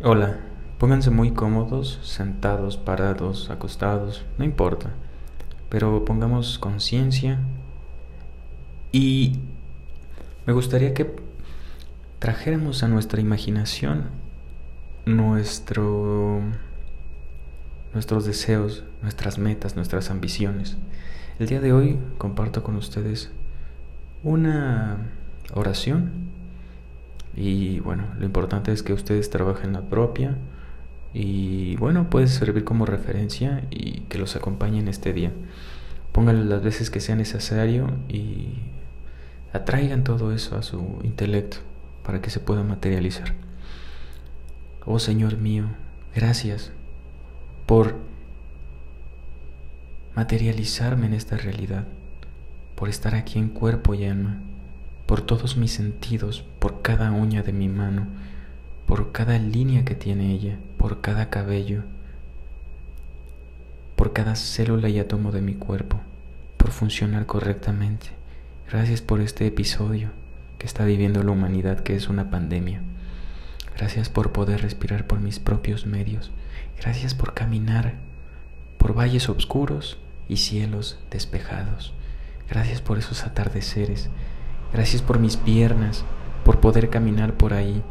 Hola, pónganse muy cómodos, sentados, parados, acostados, no importa, pero pongamos conciencia. Y me gustaría que trajéramos a nuestra imaginación nuestro, nuestros deseos, nuestras metas, nuestras ambiciones. El día de hoy comparto con ustedes una oración y bueno, lo importante es que ustedes trabajen la propia y bueno, puede servir como referencia y que los acompañen este día. Pónganle las veces que sea necesario y atraigan todo eso a su intelecto para que se pueda materializar. Oh Señor mío, gracias por materializarme en esta realidad, por estar aquí en cuerpo y alma por todos mis sentidos, por cada uña de mi mano, por cada línea que tiene ella, por cada cabello, por cada célula y átomo de mi cuerpo, por funcionar correctamente. Gracias por este episodio que está viviendo la humanidad, que es una pandemia. Gracias por poder respirar por mis propios medios. Gracias por caminar por valles oscuros y cielos despejados. Gracias por esos atardeceres. Gracias por mis piernas, por poder caminar por ahí,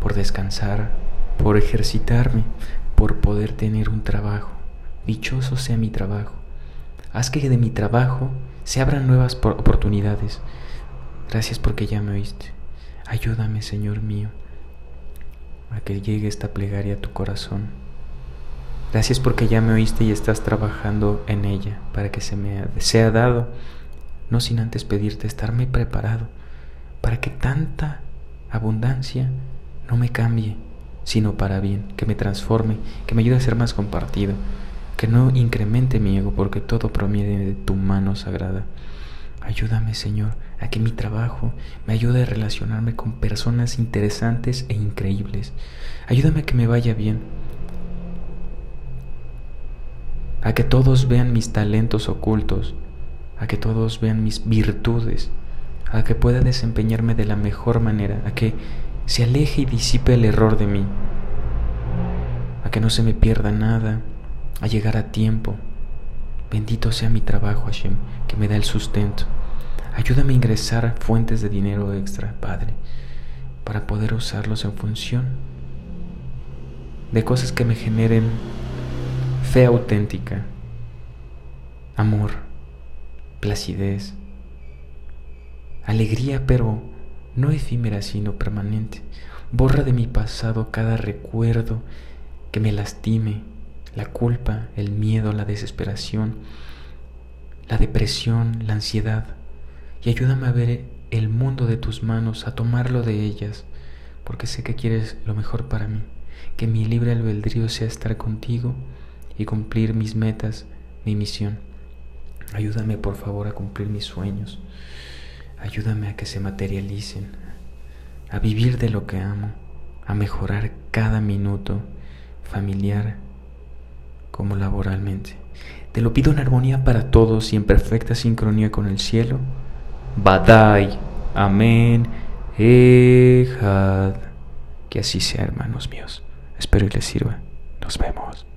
por descansar, por ejercitarme, por poder tener un trabajo. Dichoso sea mi trabajo. Haz que de mi trabajo se abran nuevas oportunidades. Gracias porque ya me oíste. Ayúdame, Señor mío, a que llegue esta plegaria a tu corazón. Gracias porque ya me oíste y estás trabajando en ella para que se me sea dado no sin antes pedirte estarme preparado para que tanta abundancia no me cambie, sino para bien, que me transforme, que me ayude a ser más compartido, que no incremente mi ego, porque todo proviene de tu mano sagrada. Ayúdame, Señor, a que mi trabajo me ayude a relacionarme con personas interesantes e increíbles. Ayúdame a que me vaya bien, a que todos vean mis talentos ocultos, a que todos vean mis virtudes, a que pueda desempeñarme de la mejor manera, a que se aleje y disipe el error de mí, a que no se me pierda nada, a llegar a tiempo. Bendito sea mi trabajo, Hashem, que me da el sustento. Ayúdame a ingresar fuentes de dinero extra, Padre, para poder usarlos en función de cosas que me generen fe auténtica, amor placidez, alegría, pero no efímera sino permanente. Borra de mi pasado cada recuerdo que me lastime, la culpa, el miedo, la desesperación, la depresión, la ansiedad, y ayúdame a ver el mundo de tus manos, a tomarlo de ellas, porque sé que quieres lo mejor para mí, que mi libre albedrío sea estar contigo y cumplir mis metas, mi misión. Ayúdame por favor a cumplir mis sueños. Ayúdame a que se materialicen, a vivir de lo que amo, a mejorar cada minuto, familiar como laboralmente. Te lo pido en armonía para todos y en perfecta sincronía con el cielo. Badai. Amén. Ejad. Que así sea, hermanos míos. Espero y les sirva. Nos vemos.